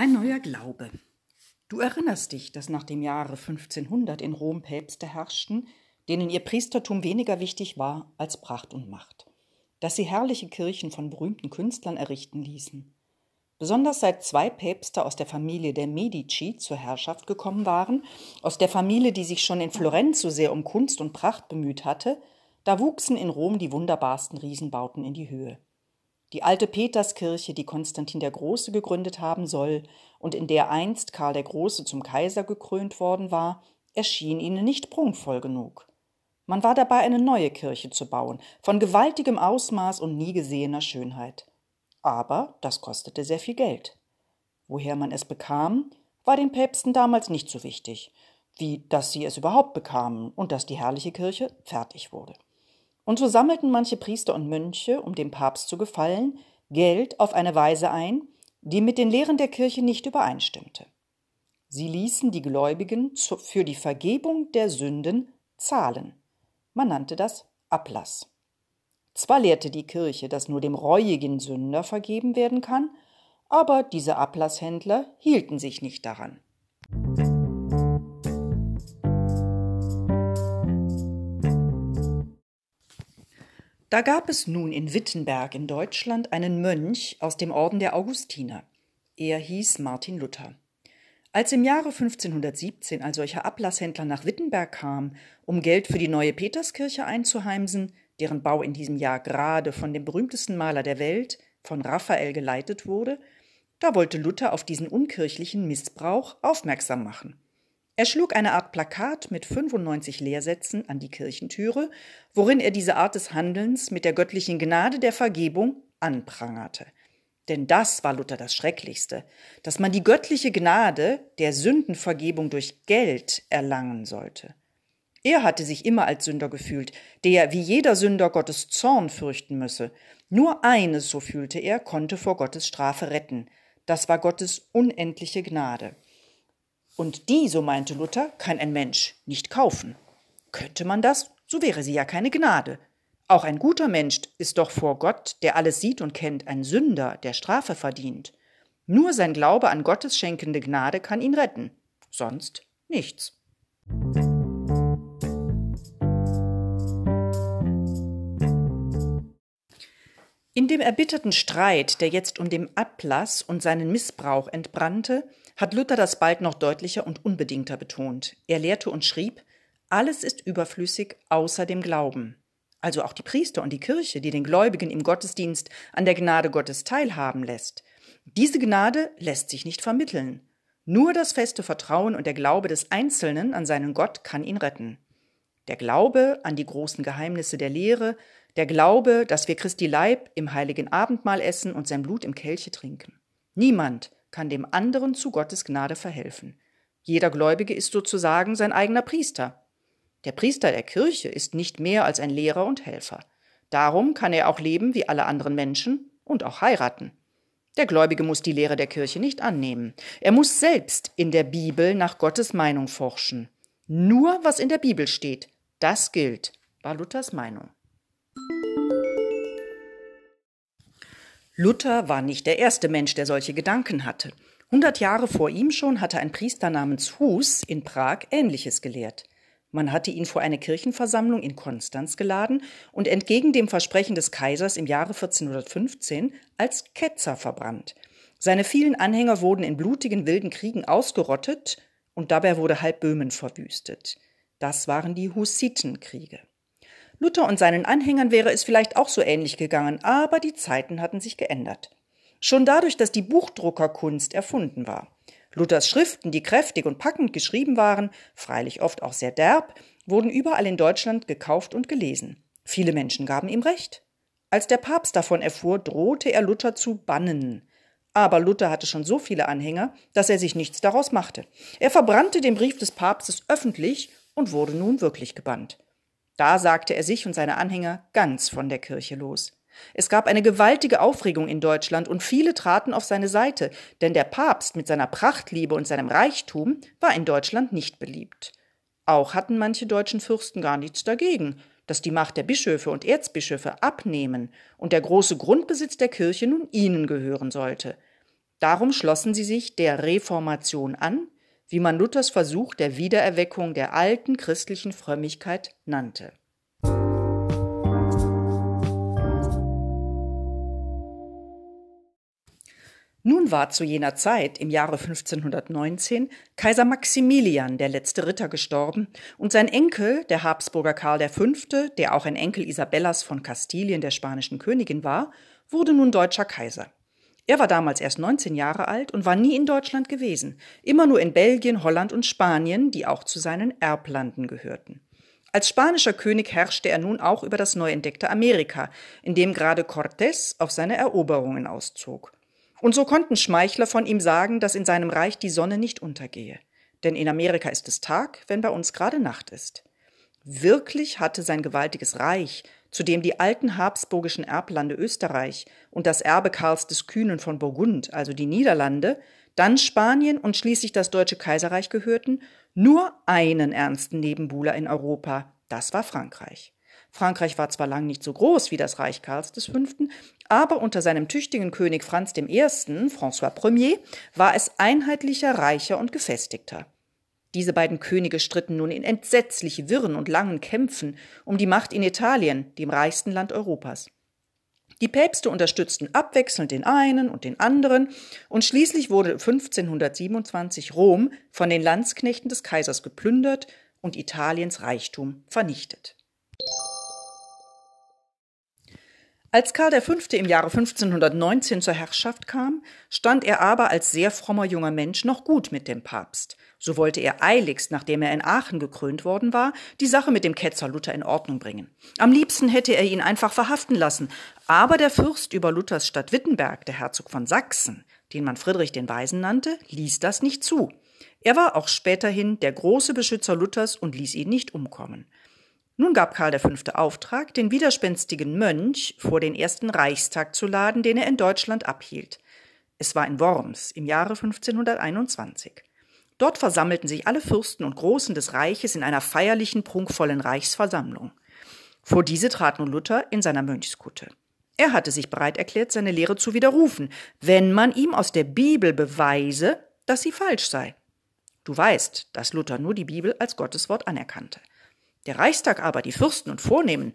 Ein neuer Glaube. Du erinnerst dich, dass nach dem Jahre 1500 in Rom Päpste herrschten, denen ihr Priestertum weniger wichtig war als Pracht und Macht, dass sie herrliche Kirchen von berühmten Künstlern errichten ließen. Besonders seit zwei Päpste aus der Familie der Medici zur Herrschaft gekommen waren, aus der Familie, die sich schon in Florenz so sehr um Kunst und Pracht bemüht hatte, da wuchsen in Rom die wunderbarsten Riesenbauten in die Höhe. Die alte Peterskirche, die Konstantin der Große gegründet haben soll und in der einst Karl der Große zum Kaiser gekrönt worden war, erschien ihnen nicht prunkvoll genug. Man war dabei, eine neue Kirche zu bauen, von gewaltigem Ausmaß und nie gesehener Schönheit. Aber das kostete sehr viel Geld. Woher man es bekam, war den Päpsten damals nicht so wichtig, wie dass sie es überhaupt bekamen und dass die herrliche Kirche fertig wurde. Und so sammelten manche Priester und Mönche, um dem Papst zu gefallen, Geld auf eine Weise ein, die mit den Lehren der Kirche nicht übereinstimmte. Sie ließen die Gläubigen für die Vergebung der Sünden zahlen. Man nannte das Ablass. Zwar lehrte die Kirche, dass nur dem reuigen Sünder vergeben werden kann, aber diese Ablasshändler hielten sich nicht daran. Da gab es nun in Wittenberg in Deutschland einen Mönch aus dem Orden der Augustiner. Er hieß Martin Luther. Als im Jahre 1517 ein solcher Ablasshändler nach Wittenberg kam, um Geld für die neue Peterskirche einzuheimsen, deren Bau in diesem Jahr gerade von dem berühmtesten Maler der Welt, von Raphael, geleitet wurde, da wollte Luther auf diesen unkirchlichen Missbrauch aufmerksam machen. Er schlug eine Art Plakat mit 95 Lehrsätzen an die Kirchentüre, worin er diese Art des Handelns mit der göttlichen Gnade der Vergebung anprangerte. Denn das war Luther das Schrecklichste, dass man die göttliche Gnade der Sündenvergebung durch Geld erlangen sollte. Er hatte sich immer als Sünder gefühlt, der wie jeder Sünder Gottes Zorn fürchten müsse. Nur eines, so fühlte er, konnte vor Gottes Strafe retten. Das war Gottes unendliche Gnade. Und die, so meinte Luther, kann ein Mensch nicht kaufen. Könnte man das, so wäre sie ja keine Gnade. Auch ein guter Mensch ist doch vor Gott, der alles sieht und kennt, ein Sünder, der Strafe verdient. Nur sein Glaube an Gottes schenkende Gnade kann ihn retten, sonst nichts. In dem erbitterten Streit, der jetzt um den Ablass und seinen Missbrauch entbrannte, hat Luther das bald noch deutlicher und unbedingter betont. Er lehrte und schrieb, alles ist überflüssig außer dem Glauben. Also auch die Priester und die Kirche, die den Gläubigen im Gottesdienst an der Gnade Gottes teilhaben lässt. Diese Gnade lässt sich nicht vermitteln. Nur das feste Vertrauen und der Glaube des Einzelnen an seinen Gott kann ihn retten. Der Glaube an die großen Geheimnisse der Lehre, der Glaube, dass wir Christi Leib im heiligen Abendmahl essen und sein Blut im Kelche trinken. Niemand kann dem anderen zu Gottes Gnade verhelfen. Jeder Gläubige ist sozusagen sein eigener Priester. Der Priester der Kirche ist nicht mehr als ein Lehrer und Helfer. Darum kann er auch leben wie alle anderen Menschen und auch heiraten. Der Gläubige muss die Lehre der Kirche nicht annehmen. Er muss selbst in der Bibel nach Gottes Meinung forschen. Nur was in der Bibel steht, das gilt, war Luthers Meinung. Luther war nicht der erste Mensch, der solche Gedanken hatte. Hundert Jahre vor ihm schon hatte ein Priester namens Hus in Prag Ähnliches gelehrt. Man hatte ihn vor eine Kirchenversammlung in Konstanz geladen und entgegen dem Versprechen des Kaisers im Jahre 1415 als Ketzer verbrannt. Seine vielen Anhänger wurden in blutigen wilden Kriegen ausgerottet und dabei wurde halb Böhmen verwüstet. Das waren die Hussitenkriege. Luther und seinen Anhängern wäre es vielleicht auch so ähnlich gegangen, aber die Zeiten hatten sich geändert. Schon dadurch, dass die Buchdruckerkunst erfunden war. Luthers Schriften, die kräftig und packend geschrieben waren, freilich oft auch sehr derb, wurden überall in Deutschland gekauft und gelesen. Viele Menschen gaben ihm recht. Als der Papst davon erfuhr, drohte er Luther zu bannen. Aber Luther hatte schon so viele Anhänger, dass er sich nichts daraus machte. Er verbrannte den Brief des Papstes öffentlich und wurde nun wirklich gebannt. Da sagte er sich und seine Anhänger ganz von der Kirche los. Es gab eine gewaltige Aufregung in Deutschland und viele traten auf seine Seite, denn der Papst mit seiner Prachtliebe und seinem Reichtum war in Deutschland nicht beliebt. Auch hatten manche deutschen Fürsten gar nichts dagegen, dass die Macht der Bischöfe und Erzbischöfe abnehmen und der große Grundbesitz der Kirche nun ihnen gehören sollte. Darum schlossen sie sich der Reformation an, wie man Luthers Versuch der Wiedererweckung der alten christlichen Frömmigkeit nannte. Nun war zu jener Zeit, im Jahre 1519, Kaiser Maximilian, der letzte Ritter, gestorben, und sein Enkel, der Habsburger Karl V., der auch ein Enkel Isabellas von Kastilien, der spanischen Königin war, wurde nun deutscher Kaiser. Er war damals erst 19 Jahre alt und war nie in Deutschland gewesen, immer nur in Belgien, Holland und Spanien, die auch zu seinen Erblanden gehörten. Als spanischer König herrschte er nun auch über das neu entdeckte Amerika, in dem gerade Cortés auf seine Eroberungen auszog. Und so konnten Schmeichler von ihm sagen, dass in seinem Reich die Sonne nicht untergehe. Denn in Amerika ist es Tag, wenn bei uns gerade Nacht ist. Wirklich hatte sein gewaltiges Reich, zu dem die alten habsburgischen Erblande Österreich und das Erbe Karls des Kühnen von Burgund, also die Niederlande, dann Spanien und schließlich das Deutsche Kaiserreich gehörten, nur einen ernsten Nebenbuhler in Europa, das war Frankreich. Frankreich war zwar lang nicht so groß wie das Reich Karls V., aber unter seinem tüchtigen König Franz I., François Ier, war es einheitlicher, reicher und gefestigter. Diese beiden Könige stritten nun in entsetzlich wirren und langen Kämpfen um die Macht in Italien, dem reichsten Land Europas. Die Päpste unterstützten abwechselnd den einen und den anderen, und schließlich wurde 1527 Rom von den Landsknechten des Kaisers geplündert und Italiens Reichtum vernichtet. Als Karl V. im Jahre 1519 zur Herrschaft kam, stand er aber als sehr frommer junger Mensch noch gut mit dem Papst. So wollte er eiligst, nachdem er in Aachen gekrönt worden war, die Sache mit dem Ketzer Luther in Ordnung bringen. Am liebsten hätte er ihn einfach verhaften lassen, aber der Fürst über Luthers Stadt Wittenberg, der Herzog von Sachsen, den man Friedrich den Weisen nannte, ließ das nicht zu. Er war auch späterhin der große Beschützer Luthers und ließ ihn nicht umkommen. Nun gab Karl V. Auftrag, den widerspenstigen Mönch vor den ersten Reichstag zu laden, den er in Deutschland abhielt. Es war in Worms im Jahre 1521. Dort versammelten sich alle Fürsten und Großen des Reiches in einer feierlichen, prunkvollen Reichsversammlung. Vor diese trat nun Luther in seiner Mönchskutte. Er hatte sich bereit erklärt, seine Lehre zu widerrufen, wenn man ihm aus der Bibel beweise, dass sie falsch sei. Du weißt, dass Luther nur die Bibel als Gotteswort anerkannte. Der Reichstag aber, die Fürsten und Vornehmen,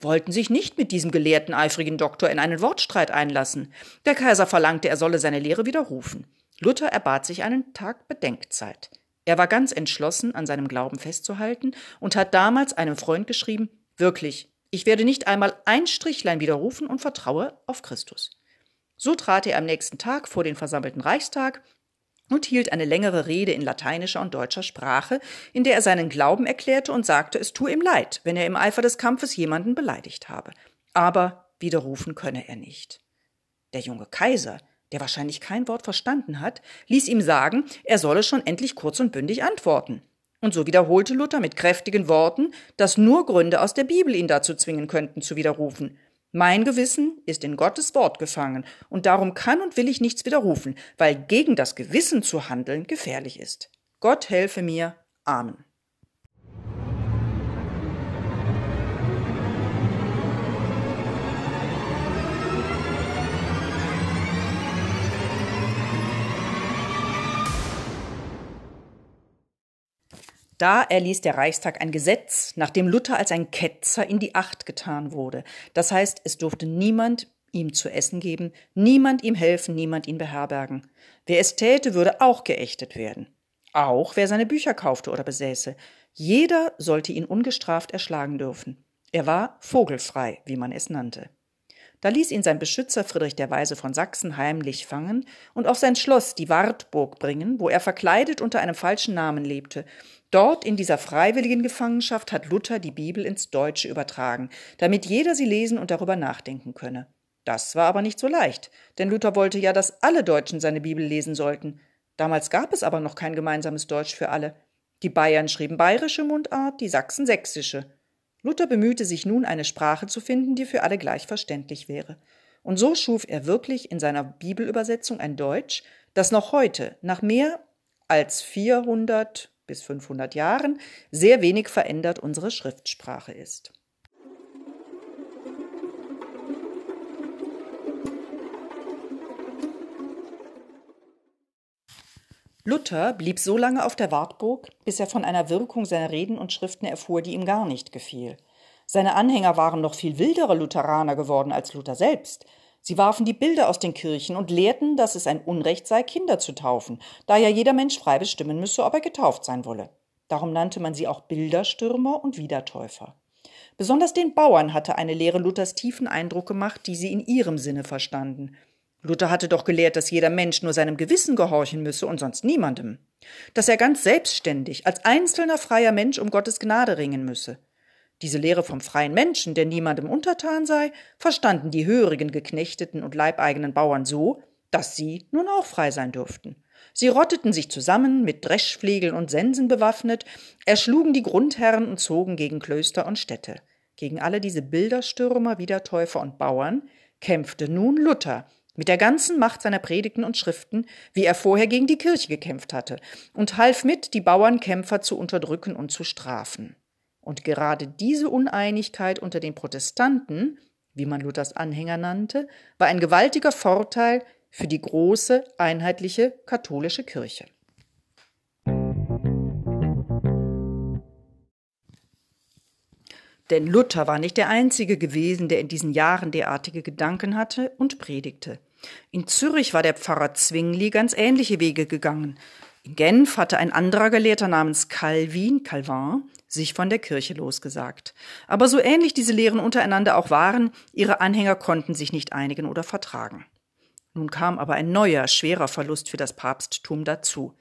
wollten sich nicht mit diesem gelehrten, eifrigen Doktor in einen Wortstreit einlassen. Der Kaiser verlangte, er solle seine Lehre widerrufen. Luther erbat sich einen Tag Bedenkzeit. Er war ganz entschlossen, an seinem Glauben festzuhalten und hat damals einem Freund geschrieben, wirklich, ich werde nicht einmal ein Strichlein widerrufen und vertraue auf Christus. So trat er am nächsten Tag vor den versammelten Reichstag und hielt eine längere Rede in lateinischer und deutscher Sprache, in der er seinen Glauben erklärte und sagte, es tue ihm leid, wenn er im Eifer des Kampfes jemanden beleidigt habe. Aber widerrufen könne er nicht. Der junge Kaiser, der wahrscheinlich kein Wort verstanden hat, ließ ihm sagen, er solle schon endlich kurz und bündig antworten. Und so wiederholte Luther mit kräftigen Worten, dass nur Gründe aus der Bibel ihn dazu zwingen könnten, zu widerrufen. Mein Gewissen ist in Gottes Wort gefangen, und darum kann und will ich nichts widerrufen, weil gegen das Gewissen zu handeln gefährlich ist. Gott helfe mir. Amen. Da erließ der Reichstag ein Gesetz, nachdem Luther als ein Ketzer in die Acht getan wurde. Das heißt, es durfte niemand ihm zu essen geben, niemand ihm helfen, niemand ihn beherbergen. Wer es täte, würde auch geächtet werden. Auch wer seine Bücher kaufte oder besäße. Jeder sollte ihn ungestraft erschlagen dürfen. Er war vogelfrei, wie man es nannte. Da ließ ihn sein Beschützer Friedrich der Weise von Sachsen heimlich fangen und auf sein Schloss, die Wartburg, bringen, wo er verkleidet unter einem falschen Namen lebte Dort in dieser freiwilligen Gefangenschaft hat Luther die Bibel ins Deutsche übertragen, damit jeder sie lesen und darüber nachdenken könne. Das war aber nicht so leicht, denn Luther wollte ja, dass alle Deutschen seine Bibel lesen sollten. Damals gab es aber noch kein gemeinsames Deutsch für alle. Die Bayern schrieben bayerische Mundart, die Sachsen sächsische. Luther bemühte sich nun, eine Sprache zu finden, die für alle gleich verständlich wäre. Und so schuf er wirklich in seiner Bibelübersetzung ein Deutsch, das noch heute, nach mehr als 400 bis 500 Jahren sehr wenig verändert unsere Schriftsprache ist. Luther blieb so lange auf der Wartburg, bis er von einer Wirkung seiner Reden und Schriften erfuhr, die ihm gar nicht gefiel. Seine Anhänger waren noch viel wildere Lutheraner geworden als Luther selbst. Sie warfen die Bilder aus den Kirchen und lehrten, dass es ein Unrecht sei, Kinder zu taufen, da ja jeder Mensch frei bestimmen müsse, ob er getauft sein wolle. Darum nannte man sie auch Bilderstürmer und Wiedertäufer. Besonders den Bauern hatte eine Lehre Luthers tiefen Eindruck gemacht, die sie in ihrem Sinne verstanden. Luther hatte doch gelehrt, dass jeder Mensch nur seinem Gewissen gehorchen müsse und sonst niemandem. Dass er ganz selbstständig, als einzelner freier Mensch um Gottes Gnade ringen müsse. Diese Lehre vom freien Menschen, der niemandem untertan sei, verstanden die hörigen geknechteten und leibeigenen Bauern so, dass sie nun auch frei sein dürften. Sie rotteten sich zusammen, mit Dreschflegeln und Sensen bewaffnet, erschlugen die Grundherren und zogen gegen Klöster und Städte. Gegen alle diese Bilderstürmer, Wiedertäufer und Bauern kämpfte nun Luther, mit der ganzen Macht seiner Predigten und Schriften, wie er vorher gegen die Kirche gekämpft hatte, und half mit, die Bauernkämpfer zu unterdrücken und zu strafen. Und gerade diese Uneinigkeit unter den Protestanten, wie man Luthers Anhänger nannte, war ein gewaltiger Vorteil für die große, einheitliche katholische Kirche. Denn Luther war nicht der Einzige gewesen, der in diesen Jahren derartige Gedanken hatte und predigte. In Zürich war der Pfarrer Zwingli ganz ähnliche Wege gegangen. In Genf hatte ein anderer Gelehrter namens Calvin, Calvin, sich von der Kirche losgesagt. Aber so ähnlich diese Lehren untereinander auch waren, ihre Anhänger konnten sich nicht einigen oder vertragen. Nun kam aber ein neuer, schwerer Verlust für das Papsttum dazu.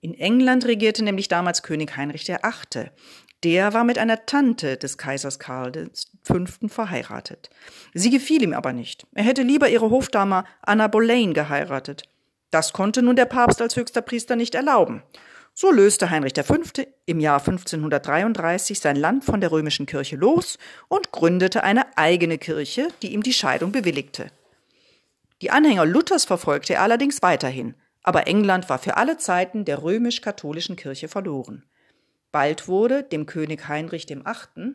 In England regierte nämlich damals König Heinrich VIII. Der war mit einer Tante des Kaisers Karl V. verheiratet. Sie gefiel ihm aber nicht. Er hätte lieber ihre Hofdame Anna Boleyn geheiratet. Das konnte nun der Papst als höchster Priester nicht erlauben. So löste Heinrich V. im Jahr 1533 sein Land von der römischen Kirche los und gründete eine eigene Kirche, die ihm die Scheidung bewilligte. Die Anhänger Luthers verfolgte er allerdings weiterhin, aber England war für alle Zeiten der römisch-katholischen Kirche verloren. Bald wurde dem König Heinrich VIII.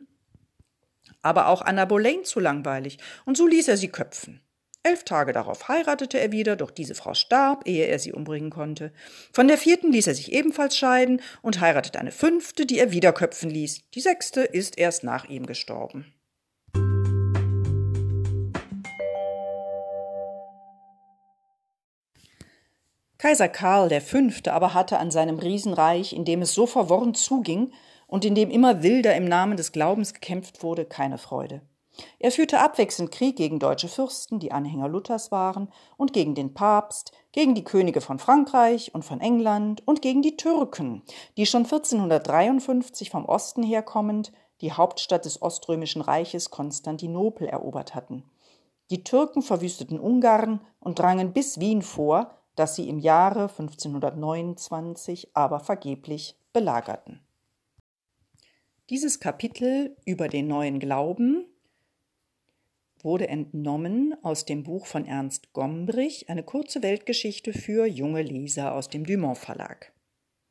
aber auch Anna Boleyn zu langweilig, und so ließ er sie köpfen. Elf Tage darauf heiratete er wieder, doch diese Frau starb, ehe er sie umbringen konnte. Von der vierten ließ er sich ebenfalls scheiden und heiratete eine fünfte, die er wieder köpfen ließ. Die sechste ist erst nach ihm gestorben. Kaiser Karl V. aber hatte an seinem Riesenreich, in dem es so verworren zuging und in dem immer wilder im Namen des Glaubens gekämpft wurde, keine Freude. Er führte abwechselnd Krieg gegen deutsche Fürsten, die Anhänger Luthers waren, und gegen den Papst, gegen die Könige von Frankreich und von England und gegen die Türken, die schon 1453 vom Osten herkommend die Hauptstadt des Oströmischen Reiches Konstantinopel erobert hatten. Die Türken verwüsteten Ungarn und drangen bis Wien vor, das sie im Jahre 1529 aber vergeblich belagerten. Dieses Kapitel über den neuen Glauben wurde entnommen aus dem Buch von Ernst Gombrich, eine kurze Weltgeschichte für junge Leser aus dem Dumont Verlag.